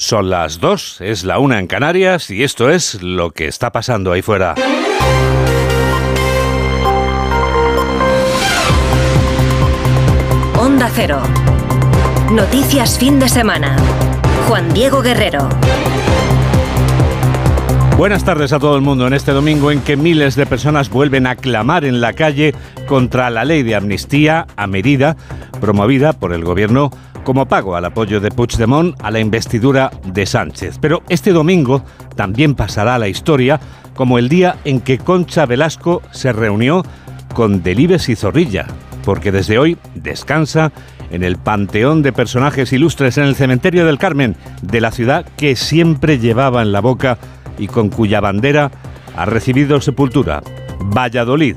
Son las dos, es la una en Canarias y esto es lo que está pasando ahí fuera. Onda Cero. Noticias fin de semana. Juan Diego Guerrero. Buenas tardes a todo el mundo en este domingo en que miles de personas vuelven a clamar en la calle contra la ley de amnistía a medida promovida por el gobierno como pago al apoyo de Puigdemont a la investidura de Sánchez. Pero este domingo también pasará a la historia como el día en que Concha Velasco se reunió con Delibes y Zorrilla, porque desde hoy descansa en el panteón de personajes ilustres en el cementerio del Carmen, de la ciudad que siempre llevaba en la boca y con cuya bandera ha recibido sepultura. Valladolid,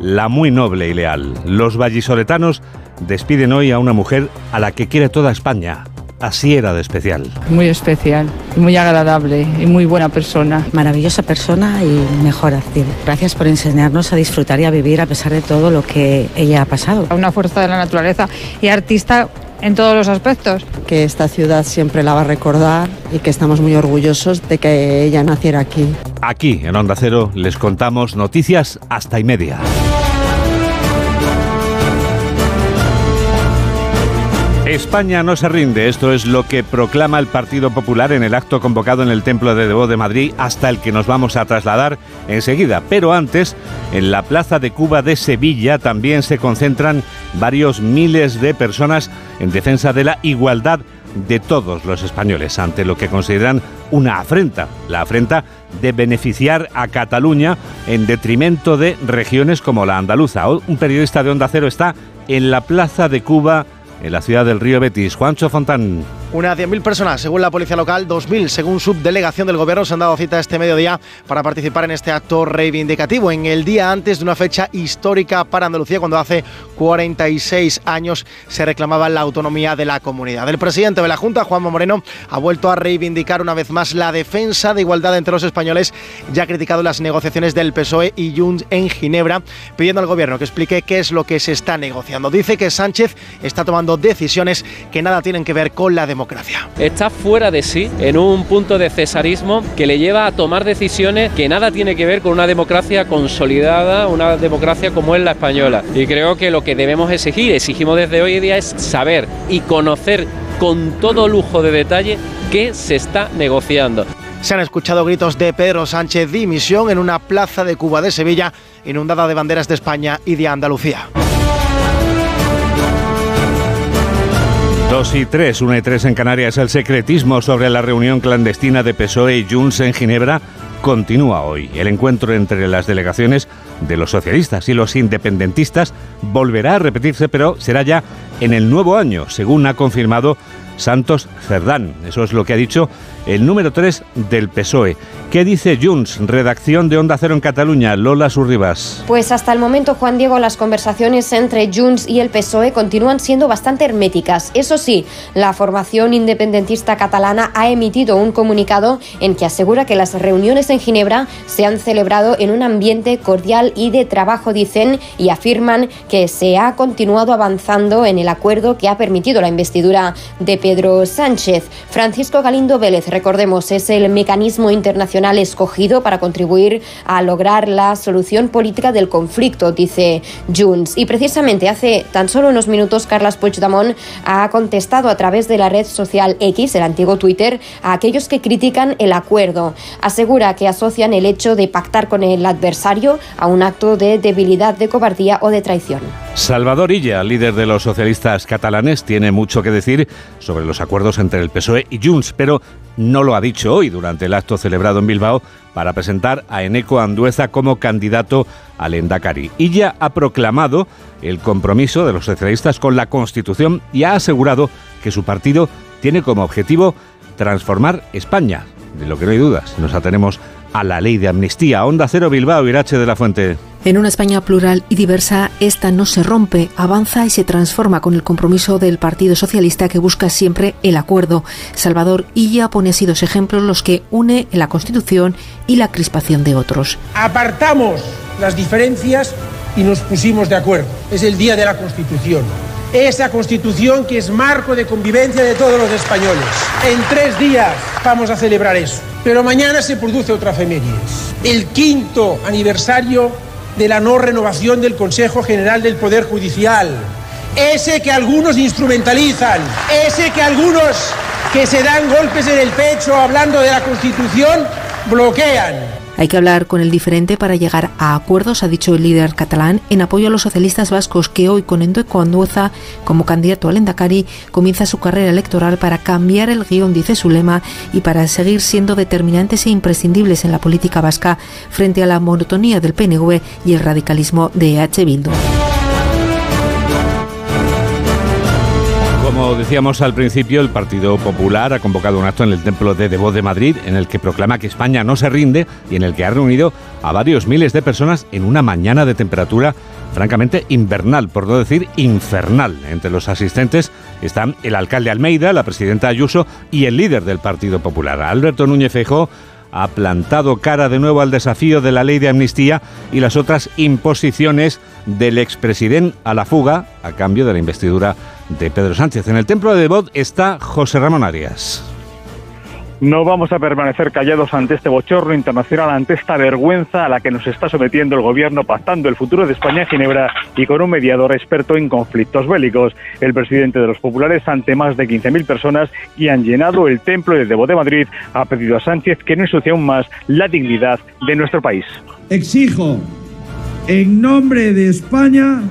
la muy noble y leal. Los vallisoletanos despiden hoy a una mujer a la que quiere toda España. Así era de especial. Muy especial, muy agradable y muy buena persona. Maravillosa persona y mejor actriz. Gracias por enseñarnos a disfrutar y a vivir a pesar de todo lo que ella ha pasado. Una fuerza de la naturaleza y artista en todos los aspectos. Que esta ciudad siempre la va a recordar y que estamos muy orgullosos de que ella naciera aquí. Aquí, en Onda Cero, les contamos noticias hasta y media. España no se rinde, esto es lo que proclama el Partido Popular en el acto convocado en el Templo de Debo de Madrid, hasta el que nos vamos a trasladar enseguida. Pero antes, en la Plaza de Cuba de Sevilla también se concentran varios miles de personas en defensa de la igualdad de todos los españoles ante lo que consideran una afrenta, la afrenta de beneficiar a Cataluña en detrimento de regiones como la andaluza. Un periodista de Onda Cero está en la Plaza de Cuba en la ciudad del río Betis. Juancho Fontán. Unas 10.000 personas, según la policía local, 2.000 según subdelegación del gobierno, se han dado cita este mediodía para participar en este acto reivindicativo, en el día antes de una fecha histórica para Andalucía, cuando hace 46 años se reclamaba la autonomía de la comunidad. El presidente de la Junta, Juanma Moreno, ha vuelto a reivindicar una vez más la defensa de igualdad entre los españoles, ya ha criticado las negociaciones del PSOE y Junts en Ginebra, pidiendo al gobierno que explique qué es lo que se está negociando. Dice que Sánchez está tomando decisiones que nada tienen que ver con la democracia Está fuera de sí, en un punto de cesarismo que le lleva a tomar decisiones que nada tiene que ver con una democracia consolidada, una democracia como es la española. Y creo que lo que debemos exigir, exigimos desde hoy día, es saber y conocer con todo lujo de detalle qué se está negociando. Se han escuchado gritos de Pedro Sánchez dimisión en una plaza de Cuba de Sevilla inundada de banderas de España y de Andalucía. 2 y 3, 1 y 3 en Canarias. El secretismo sobre la reunión clandestina de PSOE y Junts en Ginebra continúa hoy. El encuentro entre las delegaciones de los socialistas y los independentistas volverá a repetirse, pero será ya en el nuevo año, según ha confirmado Santos Cerdán. Eso es lo que ha dicho el número 3 del PSOE. ¿Qué dice Junts? Redacción de Onda Cero en Cataluña, Lola Surribas. Pues hasta el momento, Juan Diego, las conversaciones entre Junts y el PSOE continúan siendo bastante herméticas. Eso sí, la formación independentista catalana ha emitido un comunicado en que asegura que las reuniones en Ginebra se han celebrado en un ambiente cordial y de trabajo, dicen, y afirman que se ha continuado avanzando en el acuerdo que ha permitido la investidura de Pedro Sánchez. Francisco Galindo Vélez, recordemos, es el mecanismo internacional escogido para contribuir a lograr la solución política del conflicto, dice Junts. Y precisamente hace tan solo unos minutos, Carles Puigdemont ha contestado a través de la red social X, el antiguo Twitter, a aquellos que critican el acuerdo. Asegura que asocian el hecho de pactar con el adversario a un acto de debilidad, de cobardía o de traición. Salvador Illa, líder de los socialistas catalanes, tiene mucho que decir sobre los acuerdos entre el PSOE y Junts, pero no lo ha dicho hoy durante el acto celebrado en Bilbao para presentar a Eneco Andueza como candidato al Endacari. Illa ha proclamado el compromiso de los socialistas con la Constitución y ha asegurado que su partido tiene como objetivo transformar España, de lo que no hay dudas. Nos atenemos a la ley de amnistía. Onda Cero Bilbao, Irache de la Fuente. En una España plural y diversa, esta no se rompe, avanza y se transforma con el compromiso del Partido Socialista que busca siempre el acuerdo. Salvador Illa pone así dos ejemplos los que une la Constitución y la crispación de otros. Apartamos las diferencias y nos pusimos de acuerdo. Es el día de la Constitución. esa constitución que es marco de convivencia de todos los españoles. En tres días vamos a celebrar eso. Pero mañana se produce otra efeméride, el quinto aniversario de la no renovación del Consejo General del Poder Judicial. Ese que algunos instrumentalizan, ese que algunos que se dan golpes en el pecho hablando de la Constitución bloquean. Hay que hablar con el diferente para llegar a acuerdos, ha dicho el líder catalán, en apoyo a los socialistas vascos que hoy con Endo Andueza como candidato al Endacari comienza su carrera electoral para cambiar el guion, dice su lema, y para seguir siendo determinantes e imprescindibles en la política vasca frente a la monotonía del PNV y el radicalismo de EH Bildu. Como decíamos al principio, el Partido Popular ha convocado un acto en el Templo de Devot de Madrid en el que proclama que España no se rinde y en el que ha reunido a varios miles de personas en una mañana de temperatura francamente invernal, por no decir infernal. Entre los asistentes están el alcalde Almeida, la presidenta Ayuso y el líder del Partido Popular, Alberto Núñez Feijóo ha plantado cara de nuevo al desafío de la ley de amnistía y las otras imposiciones del expresidente a la fuga a cambio de la investidura de Pedro Sánchez. En el templo de Devot está José Ramón Arias. No vamos a permanecer callados ante este bochorno internacional, ante esta vergüenza a la que nos está sometiendo el gobierno pactando el futuro de España en Ginebra y con un mediador experto en conflictos bélicos. El presidente de los populares, ante más de 15.000 personas y han llenado el templo de Debo de Madrid, ha pedido a Sánchez que no ensucie aún más la dignidad de nuestro país. Exijo, en nombre de España,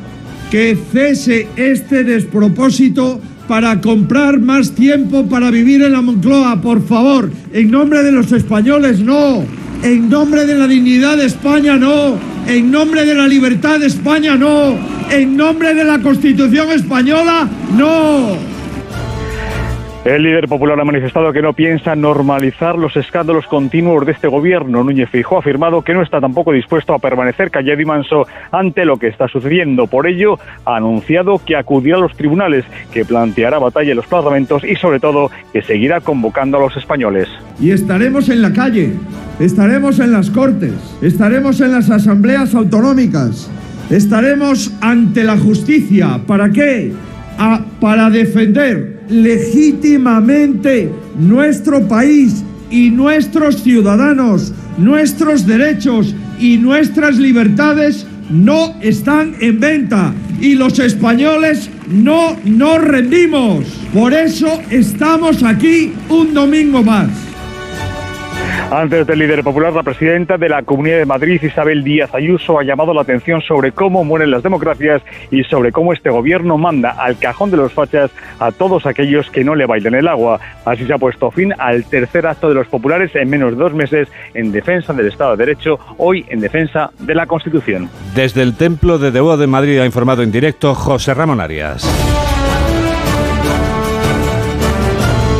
que cese este despropósito para comprar más tiempo para vivir en la Moncloa, por favor. En nombre de los españoles, no. En nombre de la dignidad de España, no. En nombre de la libertad de España, no. En nombre de la Constitución española, no. El líder popular ha manifestado que no piensa normalizar los escándalos continuos de este gobierno. Núñez Feijóo ha afirmado que no está tampoco dispuesto a permanecer callado y manso ante lo que está sucediendo. Por ello, ha anunciado que acudirá a los tribunales, que planteará batalla en los parlamentos y, sobre todo, que seguirá convocando a los españoles. Y estaremos en la calle, estaremos en las cortes, estaremos en las asambleas autonómicas, estaremos ante la justicia. ¿Para qué? para defender legítimamente nuestro país y nuestros ciudadanos, nuestros derechos y nuestras libertades no están en venta y los españoles no nos rendimos. Por eso estamos aquí un domingo más. Antes del líder popular, la presidenta de la Comunidad de Madrid, Isabel Díaz Ayuso, ha llamado la atención sobre cómo mueren las democracias y sobre cómo este gobierno manda al cajón de los fachas a todos aquellos que no le bailen el agua. Así se ha puesto fin al tercer acto de los populares en menos de dos meses en defensa del Estado de Derecho, hoy en defensa de la Constitución. Desde el Templo de Debo de Madrid ha informado en directo José Ramón Arias.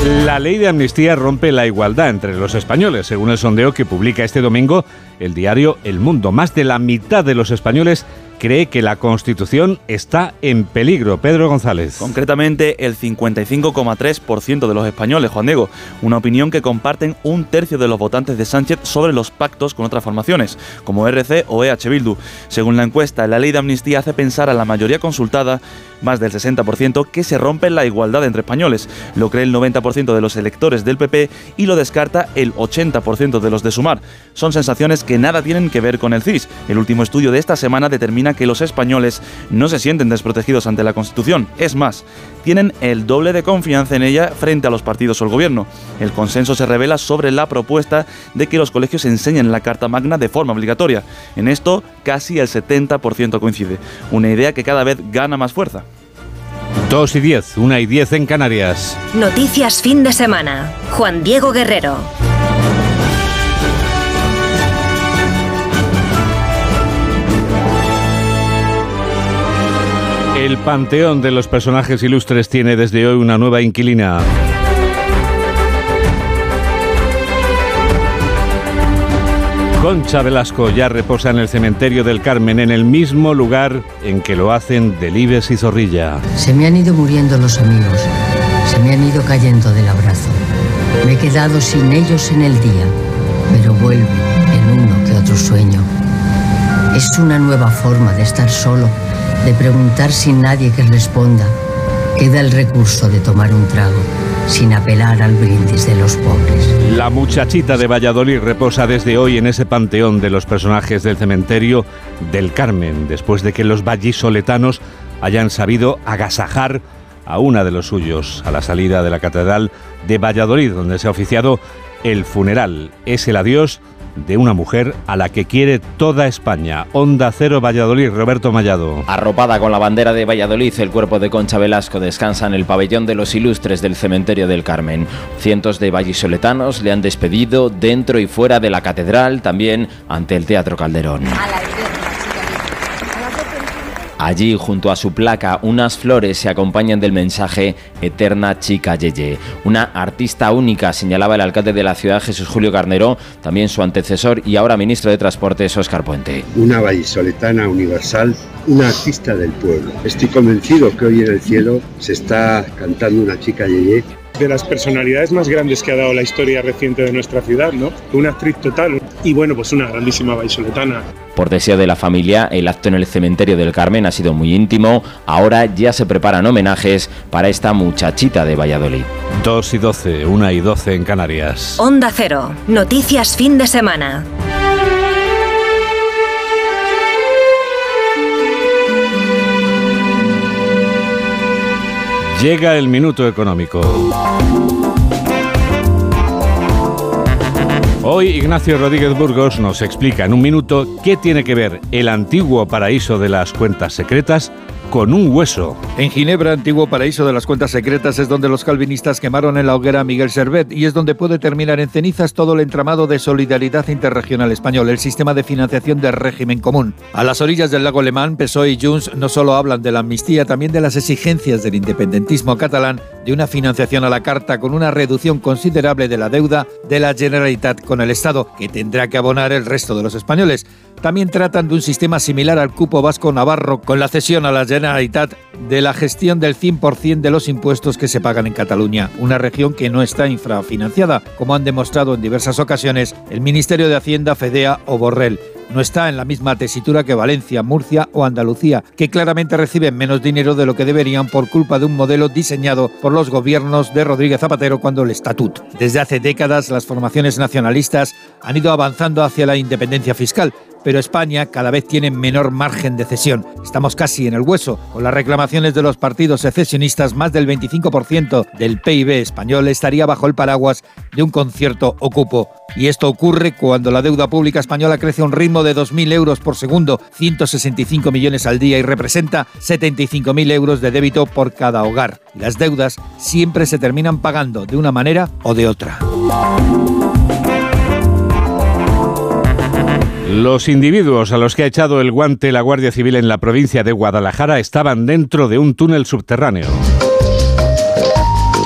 La ley de amnistía rompe la igualdad entre los españoles, según el sondeo que publica este domingo el diario El Mundo. Más de la mitad de los españoles cree que la Constitución está en peligro. Pedro González. Concretamente, el 55,3% de los españoles, Juan Diego, una opinión que comparten un tercio de los votantes de Sánchez sobre los pactos con otras formaciones, como RC o EH Bildu. Según la encuesta, la ley de amnistía hace pensar a la mayoría consultada, más del 60%, que se rompe la igualdad entre españoles. Lo cree el 90% de los electores del PP y lo descarta el 80% de los de Sumar. Son sensaciones que nada tienen que ver con el CIS. El último estudio de esta semana determina que los españoles no se sienten desprotegidos ante la Constitución. Es más, tienen el doble de confianza en ella frente a los partidos o el gobierno. El consenso se revela sobre la propuesta de que los colegios enseñen la Carta Magna de forma obligatoria. En esto, casi el 70% coincide. Una idea que cada vez gana más fuerza. 2 y 10, 1 y 10 en Canarias. Noticias fin de semana. Juan Diego Guerrero. El panteón de los personajes ilustres tiene desde hoy una nueva inquilina. Concha Velasco ya reposa en el cementerio del Carmen, en el mismo lugar en que lo hacen Delibes y Zorrilla. Se me han ido muriendo los amigos, se me han ido cayendo del abrazo. Me he quedado sin ellos en el día, pero vuelvo en uno que otro sueño. Es una nueva forma de estar solo de preguntar sin nadie que responda, Queda el recurso de tomar un trago sin apelar al brindis de los pobres. La muchachita de Valladolid reposa desde hoy en ese panteón de los personajes del cementerio del Carmen, después de que los vallisoletanos hayan sabido agasajar a una de los suyos a la salida de la Catedral de Valladolid, donde se ha oficiado el funeral. Es el adiós de una mujer a la que quiere toda España. Onda Cero Valladolid, Roberto Mallado. Arropada con la bandera de Valladolid, el cuerpo de Concha Velasco descansa en el pabellón de los ilustres del cementerio del Carmen. Cientos de vallisoletanos le han despedido dentro y fuera de la catedral, también ante el Teatro Calderón. Allí, junto a su placa, unas flores se acompañan del mensaje Eterna Chica Yeye. Una artista única, señalaba el alcalde de la ciudad, Jesús Julio Carnero, también su antecesor y ahora ministro de Transportes, Óscar Puente. Una vallisoletana universal, una artista del pueblo. Estoy convencido que hoy en el cielo se está cantando una chica Yeye de las personalidades más grandes que ha dado la historia reciente de nuestra ciudad, ¿no? Una actriz total y bueno, pues una grandísima vallisoletana. Por deseo de la familia, el acto en el cementerio del Carmen ha sido muy íntimo. Ahora ya se preparan homenajes para esta muchachita de Valladolid. 2 y 12, 1 y 12 en Canarias. Onda Cero, noticias fin de semana. Llega el minuto económico. Hoy Ignacio Rodríguez Burgos nos explica en un minuto qué tiene que ver el antiguo paraíso de las cuentas secretas con un hueso. En Ginebra, antiguo paraíso de las cuentas secretas, es donde los calvinistas quemaron en la hoguera a Miguel Servet y es donde puede terminar en cenizas todo el entramado de solidaridad interregional español, el sistema de financiación del régimen común. A las orillas del lago Alemán, PSOE y Junts no solo hablan de la amnistía, también de las exigencias del independentismo catalán de una financiación a la carta con una reducción considerable de la deuda de la Generalitat con el Estado, que tendrá que abonar el resto de los españoles. También tratan de un sistema similar al cupo vasco-navarro con la cesión a la Generalitat de la gestión del 100% de los impuestos que se pagan en Cataluña, una región que no está infrafinanciada, como han demostrado en diversas ocasiones el Ministerio de Hacienda, Fedea o Borrell no está en la misma tesitura que Valencia, Murcia o Andalucía, que claramente reciben menos dinero de lo que deberían por culpa de un modelo diseñado por los gobiernos de Rodríguez Zapatero cuando el estatuto. Desde hace décadas las formaciones nacionalistas han ido avanzando hacia la independencia fiscal, pero España cada vez tiene menor margen de cesión. Estamos casi en el hueso. Con las reclamaciones de los partidos secesionistas, más del 25% del PIB español estaría bajo el paraguas de un concierto ocupo. Y esto ocurre cuando la deuda pública española crece a un ritmo de 2.000 euros por segundo, 165 millones al día y representa 75.000 euros de débito por cada hogar. las deudas siempre se terminan pagando de una manera o de otra. Los individuos a los que ha echado el guante la Guardia Civil en la provincia de Guadalajara estaban dentro de un túnel subterráneo.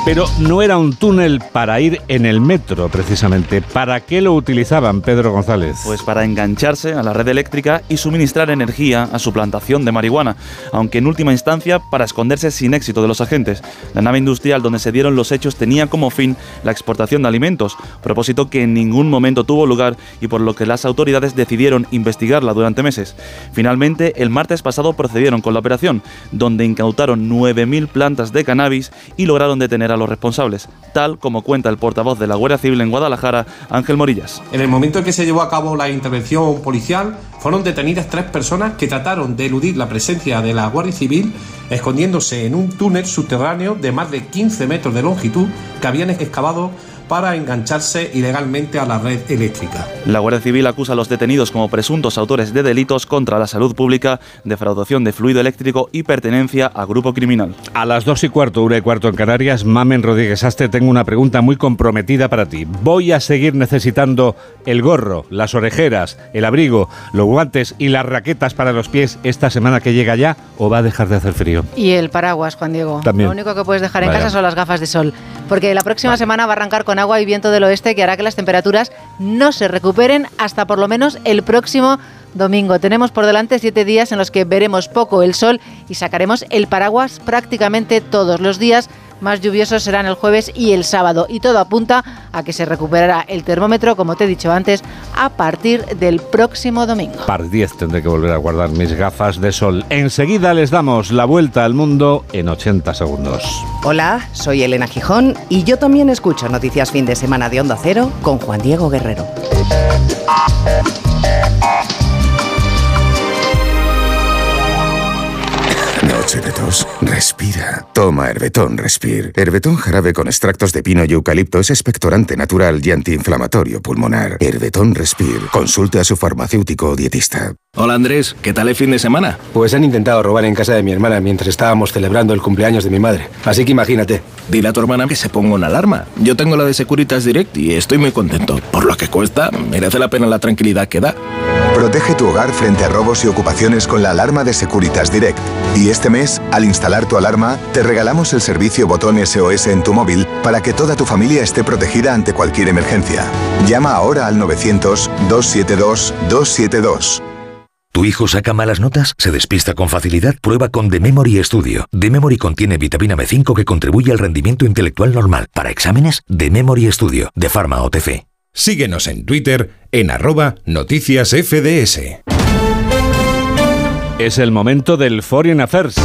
Pero no era un túnel para ir en el metro, precisamente. ¿Para qué lo utilizaban, Pedro González? Pues para engancharse a la red eléctrica y suministrar energía a su plantación de marihuana, aunque en última instancia para esconderse sin éxito de los agentes. La nave industrial donde se dieron los hechos tenía como fin la exportación de alimentos, propósito que en ningún momento tuvo lugar y por lo que las autoridades decidieron investigarla durante meses. Finalmente, el martes pasado procedieron con la operación, donde incautaron 9.000 plantas de cannabis y lograron detener a los responsables, tal como cuenta el portavoz de la Guardia Civil en Guadalajara, Ángel Morillas. En el momento en que se llevó a cabo la intervención policial, fueron detenidas tres personas que trataron de eludir la presencia de la Guardia Civil escondiéndose en un túnel subterráneo de más de 15 metros de longitud que habían excavado para engancharse ilegalmente a la red eléctrica. La Guardia Civil acusa a los detenidos como presuntos autores de delitos contra la salud pública, defraudación de fluido eléctrico y pertenencia a grupo criminal. A las dos y cuarto, una y cuarto en Canarias, Mamen Rodríguez Aste, tengo una pregunta muy comprometida para ti. ¿Voy a seguir necesitando el gorro, las orejeras, el abrigo, los guantes y las raquetas para los pies esta semana que llega ya o va a dejar de hacer frío? Y el paraguas, Juan Diego. También. Lo único que puedes dejar en casa son las gafas de sol, porque la próxima semana va a arrancar con agua y viento del oeste que hará que las temperaturas no se recuperen hasta por lo menos el próximo domingo. Tenemos por delante siete días en los que veremos poco el sol y sacaremos el paraguas prácticamente todos los días más lluviosos serán el jueves y el sábado. Y todo apunta a que se recuperará el termómetro, como te he dicho antes, a partir del próximo domingo. Par 10 tendré que volver a guardar mis gafas de sol. Enseguida les damos la vuelta al mundo en 80 segundos. Hola, soy Elena Gijón y yo también escucho Noticias Fin de Semana de Onda Cero con Juan Diego Guerrero. Noche de tos. Respira. Toma Herbetón Respir. Herbetón jarabe con extractos de pino y eucalipto es expectorante natural y antiinflamatorio pulmonar. Herbetón Respir. Consulte a su farmacéutico o dietista. Hola Andrés, ¿qué tal el fin de semana? Pues han intentado robar en casa de mi hermana mientras estábamos celebrando el cumpleaños de mi madre. Así que imagínate. Dile a tu hermana que se ponga una alarma. Yo tengo la de Securitas Direct y estoy muy contento. Por lo que cuesta, merece la pena la tranquilidad que da. Protege tu hogar frente a robos y ocupaciones con la alarma de Securitas Direct. Y este mes, al instalar tu alarma, te regalamos el servicio botón SOS en tu móvil para que toda tu familia esté protegida ante cualquier emergencia. Llama ahora al 900-272-272. ¿Tu hijo saca malas notas? ¿Se despista con facilidad? Prueba con The Memory Studio. The Memory contiene vitamina B5 que contribuye al rendimiento intelectual normal. Para exámenes, The Memory Studio, de Pharma OTC. Síguenos en Twitter en arroba noticias FDS. Es el momento del Foreign Affairs.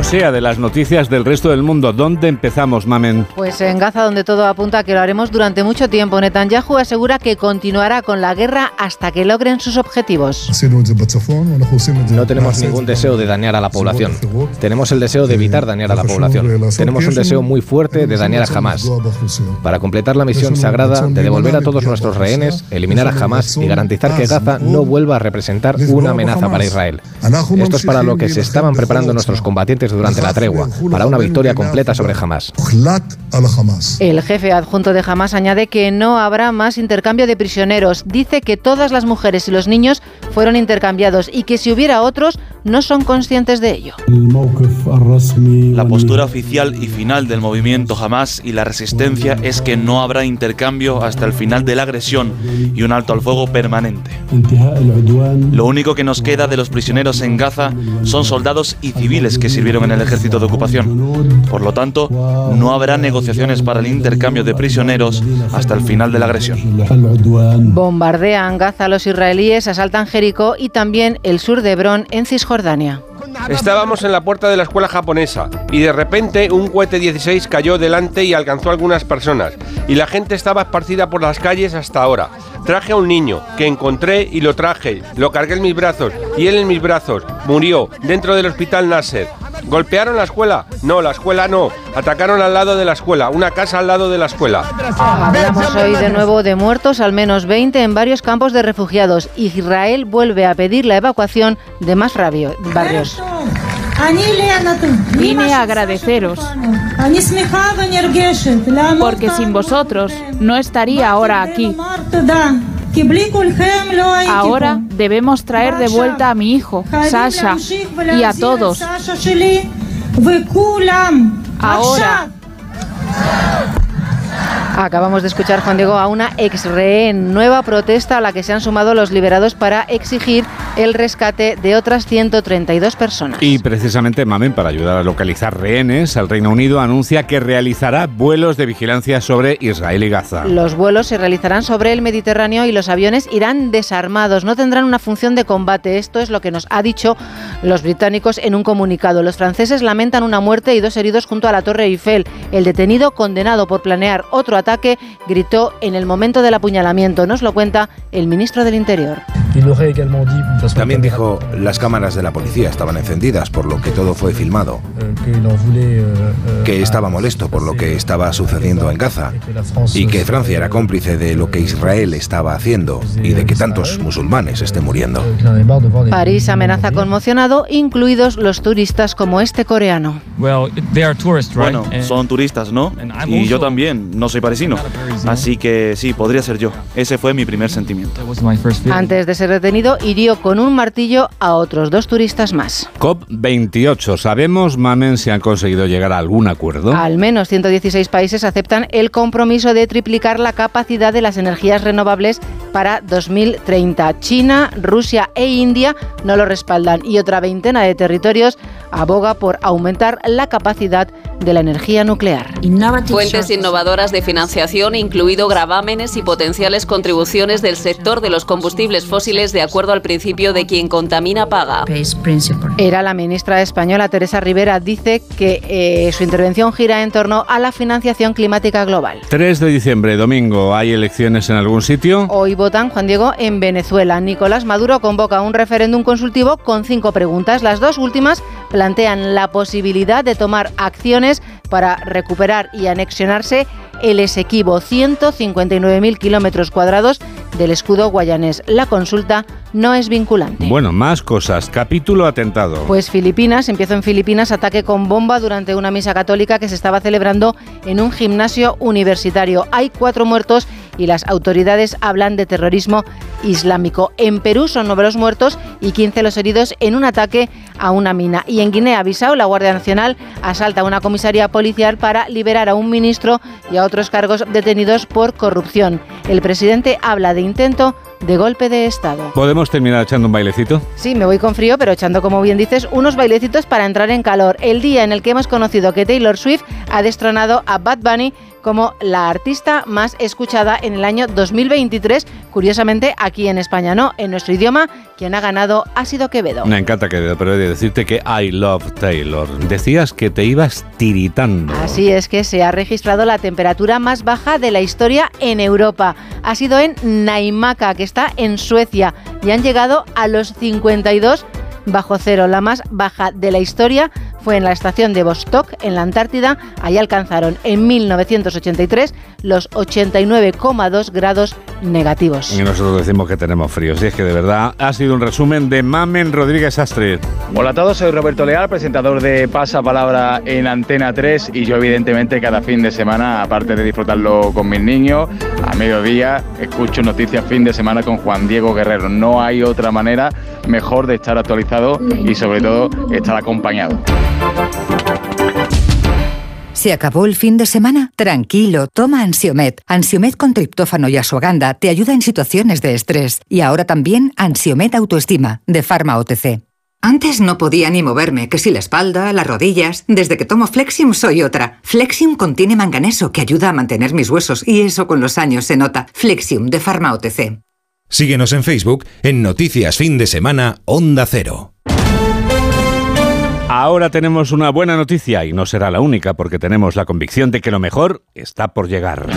O sea, de las noticias del resto del mundo. ¿Dónde empezamos, Mamen? Pues en Gaza, donde todo apunta a que lo haremos durante mucho tiempo. Netanyahu asegura que continuará con la guerra hasta que logren sus objetivos. No tenemos ningún deseo de dañar a la población. Tenemos el deseo de evitar dañar a la población. Tenemos un deseo muy fuerte de dañar a Hamas. Para completar la misión sagrada de devolver a todos nuestros rehenes, eliminar a Hamas y garantizar que Gaza no vuelva a representar una amenaza para Israel. Esto es para lo que se estaban preparando nuestros combatientes durante la tregua, para una victoria completa sobre Hamas. El jefe adjunto de Hamas añade que no habrá más intercambio de prisioneros. Dice que todas las mujeres y los niños fueron intercambiados y que si hubiera otros no son conscientes de ello. La postura oficial y final del movimiento Hamas y la resistencia es que no habrá intercambio hasta el final de la agresión y un alto al fuego permanente. Lo único que nos queda de los prisioneros en Gaza son soldados y civiles que sirvieron en el ejército de ocupación. Por lo tanto, no habrá negociaciones para el intercambio de prisioneros hasta el final de la agresión. Bombardean Gaza los israelíes, asaltan Jericó y también el sur de Hebrón en Cisjordania. Estábamos en la puerta de la escuela japonesa y de repente un cohete 16 cayó delante y alcanzó a algunas personas y la gente estaba esparcida por las calles hasta ahora. Traje a un niño que encontré y lo traje, lo cargué en mis brazos y él en mis brazos. Murió dentro del hospital Nasser. ¿Golpearon la escuela? No, la escuela no. Atacaron al lado de la escuela, una casa al lado de la escuela. Hablamos hoy de nuevo de muertos, al menos 20 en varios campos de refugiados. Israel vuelve a pedir la evacuación de más rabio- barrios. Vine a agradeceros, porque sin vosotros no estaría ahora aquí. Ahora debemos traer de vuelta a mi hijo, Sasha, y a todos. Ahora. Acabamos de escuchar, Juan Diego, a una ex rehén. Nueva protesta a la que se han sumado los liberados para exigir el rescate de otras 132 personas. Y precisamente, Mamen, para ayudar a localizar rehenes, el Reino Unido anuncia que realizará vuelos de vigilancia sobre Israel y Gaza. Los vuelos se realizarán sobre el Mediterráneo y los aviones irán desarmados, no tendrán una función de combate. Esto es lo que nos ha dicho los británicos en un comunicado. Los franceses lamentan una muerte y dos heridos junto a la Torre Eiffel. El detenido, condenado por planear otro ataque, gritó en el momento del apuñalamiento. Nos lo cuenta el ministro del Interior. También dijo, las cámaras de la policía estaban encendidas, por lo que todo fue filmado. Que estaba molesto por lo que estaba sucediendo en Gaza y que Francia era cómplice de lo que Israel estaba haciendo y de que tantos musulmanes estén muriendo. París amenaza conmocionado, incluidos los turistas como este coreano. Bueno, son turistas, ¿no? Y yo también, no soy parisino. Así que sí, podría ser yo. Ese fue mi primer sentimiento. Antes de ser detenido, hirió con un martillo a otros dos turistas más. COP28. ¿Sabemos, Mamen, si han conseguido llegar a algún acuerdo? Al menos 116 países aceptan el compromiso de triplicar la capacidad de las energías renovables para 2030. China, Rusia e India no lo respaldan y otra veintena de territorios aboga por aumentar la capacidad de la energía nuclear. Fuentes innovadoras de financiación, incluido gravámenes y potenciales contribuciones del sector de los combustibles fósiles de acuerdo al principio de quien contamina paga. Era la ministra española Teresa Rivera, dice que eh, su intervención gira en torno a la financiación climática global. 3 de diciembre, domingo, ¿hay elecciones en algún sitio? Hoy votan, Juan Diego, en Venezuela. Nicolás Maduro convoca un referéndum consultivo con cinco preguntas. Las dos últimas plantean la posibilidad de tomar acciones para recuperar y anexionarse el Esequibo, 159.000 kilómetros cuadrados del escudo guayanés. La consulta no es vinculante. Bueno, más cosas. Capítulo atentado. Pues Filipinas, empiezo en Filipinas, ataque con bomba durante una misa católica que se estaba celebrando en un gimnasio universitario. Hay cuatro muertos y las autoridades hablan de terrorismo islámico. En Perú son nueve los muertos y 15 los heridos en un ataque a una mina. Y en Guinea-Bissau, la Guardia Nacional asalta una comisaría policial para liberar a un ministro y a otros cargos detenidos por corrupción. El presidente habla de intento de golpe de Estado. ¿Podemos terminar echando un bailecito? Sí, me voy con frío, pero echando, como bien dices, unos bailecitos para entrar en calor. El día en el que hemos conocido que Taylor Swift ha destronado a Bad Bunny como la artista más escuchada en el año 2023. Curiosamente, aquí en España no, en nuestro idioma, quien ha ganado ha sido Quevedo. Me encanta Quevedo, pero he de decirte que I love Taylor. Decías que te ibas tiritando. Así es que se ha registrado la temperatura más baja de la historia en Europa. Ha sido en Naimaca, que está en Suecia, y han llegado a los 52 bajo cero. La más baja de la historia fue en la estación de Vostok, en la Antártida. Allí alcanzaron en 1983 los 89,2 grados negativos. Y nosotros decimos que tenemos frío. Si es que de verdad ha sido un resumen de Mamen Rodríguez Astre. Hola a todos, soy Roberto Leal, presentador de Pasa Palabra en Antena 3 y yo evidentemente cada fin de semana, aparte de disfrutarlo con mis niños, a mediodía escucho noticias fin de semana con Juan Diego Guerrero. No hay otra manera mejor de estar actualizado y sobre todo estar acompañado. ¿Se acabó el fin de semana? Tranquilo, toma Ansiomet. Ansiomet con triptófano y asuaganda te ayuda en situaciones de estrés. Y ahora también Ansiomet Autoestima, de Pharma OTC. Antes no podía ni moverme, que si la espalda, las rodillas. Desde que tomo Flexium soy otra. Flexium contiene manganeso que ayuda a mantener mis huesos y eso con los años se nota. Flexium de Pharma OTC. Síguenos en Facebook en Noticias Fin de Semana Onda Cero. Ahora tenemos una buena noticia y no será la única porque tenemos la convicción de que lo mejor está por llegar.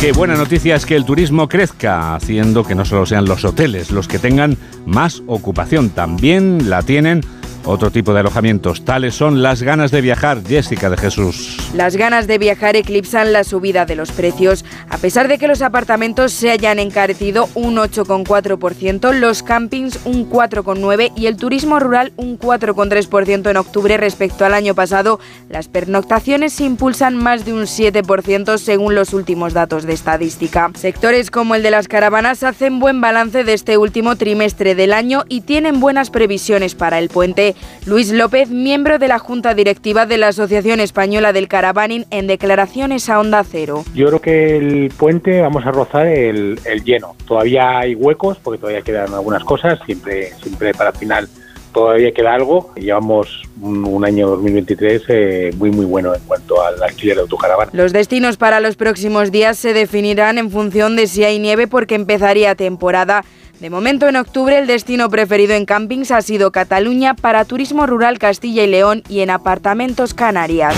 Qué buena noticia es que el turismo crezca, haciendo que no solo sean los hoteles los que tengan más ocupación, también la tienen otro tipo de alojamientos. Tales son las ganas de viajar, Jessica de Jesús. Las ganas de viajar eclipsan la subida de los precios. A pesar de que los apartamentos se hayan encarecido un 8,4%, los campings un 4,9% y el turismo rural un 4,3% en octubre respecto al año pasado, las pernoctaciones se impulsan más de un 7% según los últimos datos de estadística. Sectores como el de las caravanas hacen buen balance de este último trimestre del año y tienen buenas previsiones para el puente. Luis López, miembro de la Junta Directiva de la Asociación Española del Caravaning, en declaraciones a Onda Cero. Yo creo que el puente vamos a rozar el, lleno. Todavía hay huecos porque todavía quedan algunas cosas, siempre, siempre para el final todavía queda algo. Llevamos un, año 2023 eh, muy muy bueno en cuanto al alquiler de autocaravana. Los destinos para los próximos días se definirán en función de si hay nieve porque empezaría temporada. De momento, en octubre, el destino preferido en campings ha sido Cataluña para turismo rural Castilla y León y en apartamentos Canarias.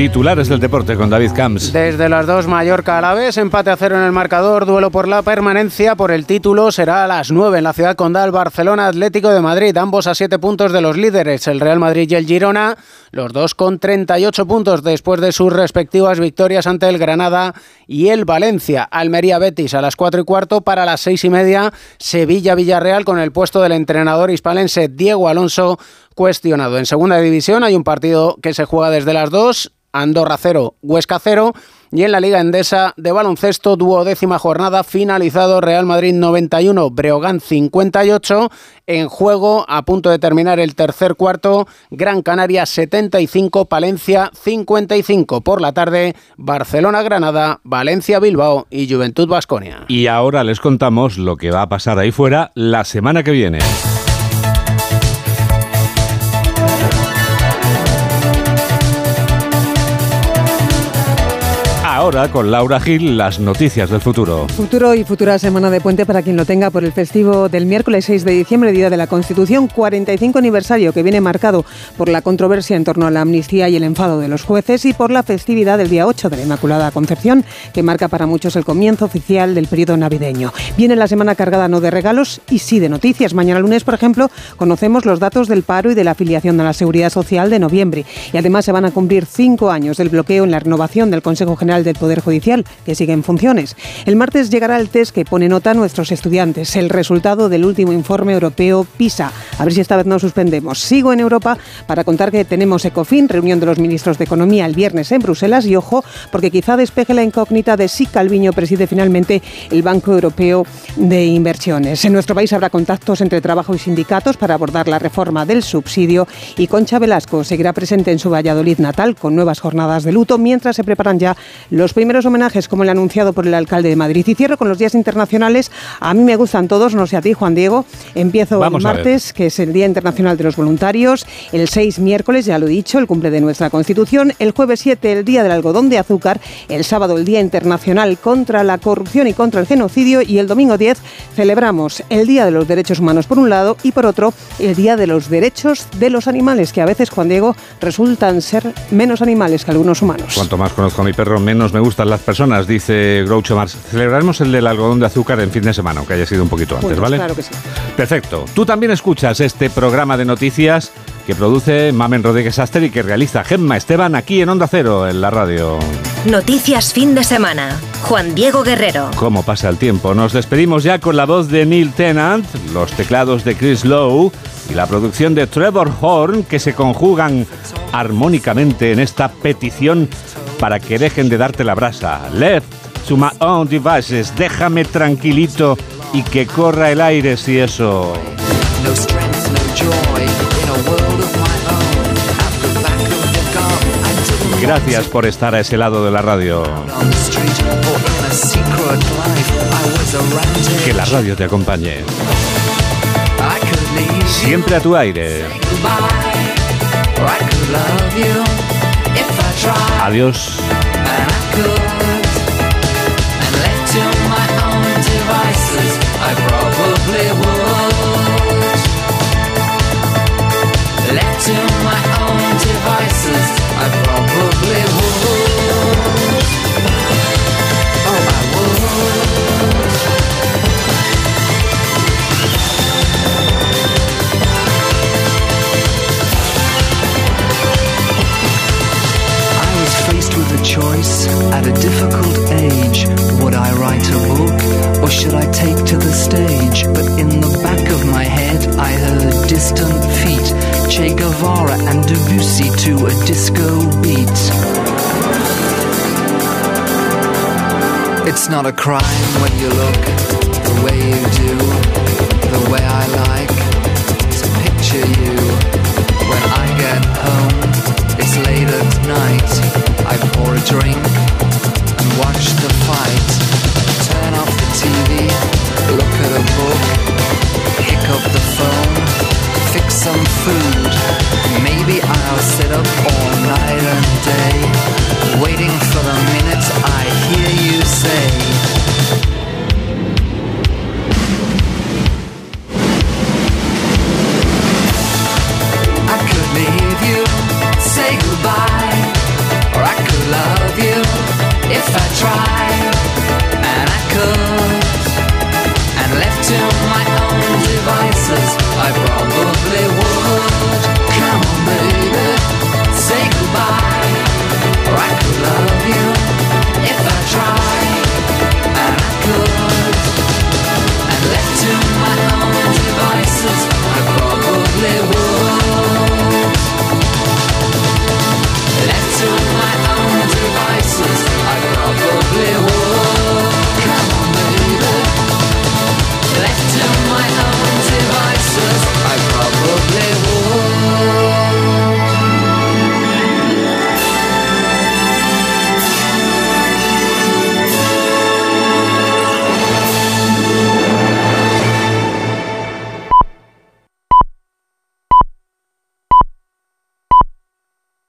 Titulares del deporte con David Camps. Desde las dos, Mallorca a la vez, empate a cero en el marcador, duelo por la permanencia, por el título será a las 9 en la ciudad condal Barcelona Atlético de Madrid, ambos a 7 puntos de los líderes, el Real Madrid y el Girona, los dos con 38 puntos después de sus respectivas victorias ante el Granada y el Valencia. Almería Betis a las 4 y cuarto, para las 6 y media Sevilla Villarreal con el puesto del entrenador hispalense Diego Alonso cuestionado. En segunda división hay un partido que se juega desde las 2, Andorra 0, Huesca 0. Y en la Liga Endesa de baloncesto, duodécima jornada, finalizado Real Madrid 91, Breogán 58. En juego, a punto de terminar el tercer cuarto, Gran Canaria 75, Palencia 55. Por la tarde, Barcelona-Granada, Valencia-Bilbao y Juventud Basconia. Y ahora les contamos lo que va a pasar ahí fuera la semana que viene. Ahora con Laura Gil, las noticias del futuro. Futuro y futura semana de puente para quien lo tenga por el festivo del miércoles 6 de diciembre, Día de la Constitución, 45 aniversario que viene marcado por la controversia en torno a la amnistía y el enfado de los jueces y por la festividad del día 8 de la Inmaculada Concepción, que marca para muchos el comienzo oficial del periodo navideño. Viene la semana cargada no de regalos y sí de noticias. Mañana lunes, por ejemplo, conocemos los datos del paro y de la afiliación a la Seguridad Social de noviembre. Y además se van a cumplir cinco años del bloqueo en la renovación del Consejo General del Poder Judicial, que sigue en funciones. El martes llegará el test que pone nota a nuestros estudiantes, el resultado del último informe europeo PISA. A ver si esta vez no suspendemos. Sigo en Europa para contar que tenemos ECOFIN, reunión de los ministros de Economía el viernes en Bruselas y ojo, porque quizá despeje la incógnita de si Calviño preside finalmente el Banco Europeo de Inversiones. En nuestro país habrá contactos entre trabajo y sindicatos para abordar la reforma del subsidio y Concha Velasco seguirá presente en su Valladolid natal con nuevas jornadas de luto mientras se preparan ya los primeros homenajes como el anunciado por el alcalde de Madrid. Y cierro con los días internacionales. A mí me gustan todos, no sé a ti, Juan Diego. Empiezo el martes, que es el Día Internacional de los Voluntarios. El 6, miércoles, ya lo he dicho, el cumple de nuestra Constitución. El jueves 7, el Día del Algodón de Azúcar. El sábado, el Día Internacional contra la Corrupción y contra el Genocidio. Y el domingo 10, celebramos el Día de los Derechos Humanos por un lado y por otro, el Día de los Derechos de los Animales, que a veces, Juan Diego, resultan ser menos animales que algunos humanos. Cuanto más conozco a mi perro, menos me gustan las personas, dice Groucho Marx. Celebraremos el del algodón de azúcar en fin de semana, aunque haya sido un poquito antes, Pues ¿vale? Claro que sí. Perfecto. Tú también escuchas este programa de noticias que produce Mamen Rodríguez Aster y que realiza Gemma Esteban aquí en Onda Cero, en la radio. Noticias fin de semana. Juan Diego Guerrero. ¿Cómo pasa el tiempo? Nos despedimos ya con la voz de Neil Tennant, los teclados de Chris Lowe y la producción de Trevor Horn que se conjugan armónicamente en esta petición para que dejen de darte la brasa. Left to my own devices, déjame tranquilito y que corra el aire si eso. Gracias por estar a ese lado de la radio. Que la radio te acompañe. Siempre a tu aire. Adiós. And I could. Choice at a difficult age. Would I write a book or should I take to the stage? But in the back of my head, I heard distant feet. Che Guevara and Debussy to a disco beat. It's not a crime when you look the way you do, the way I like to picture you. Get home, it's late at night. I pour a drink and watch the fight. Turn off the TV, look at a book, pick up the phone, fix some food. Maybe I'll sit up all night and day, waiting for the minute I hear you say. if I tried and I could and left to my own devices, I probably would. Come on, baby, say goodbye, or I could love you if I tried.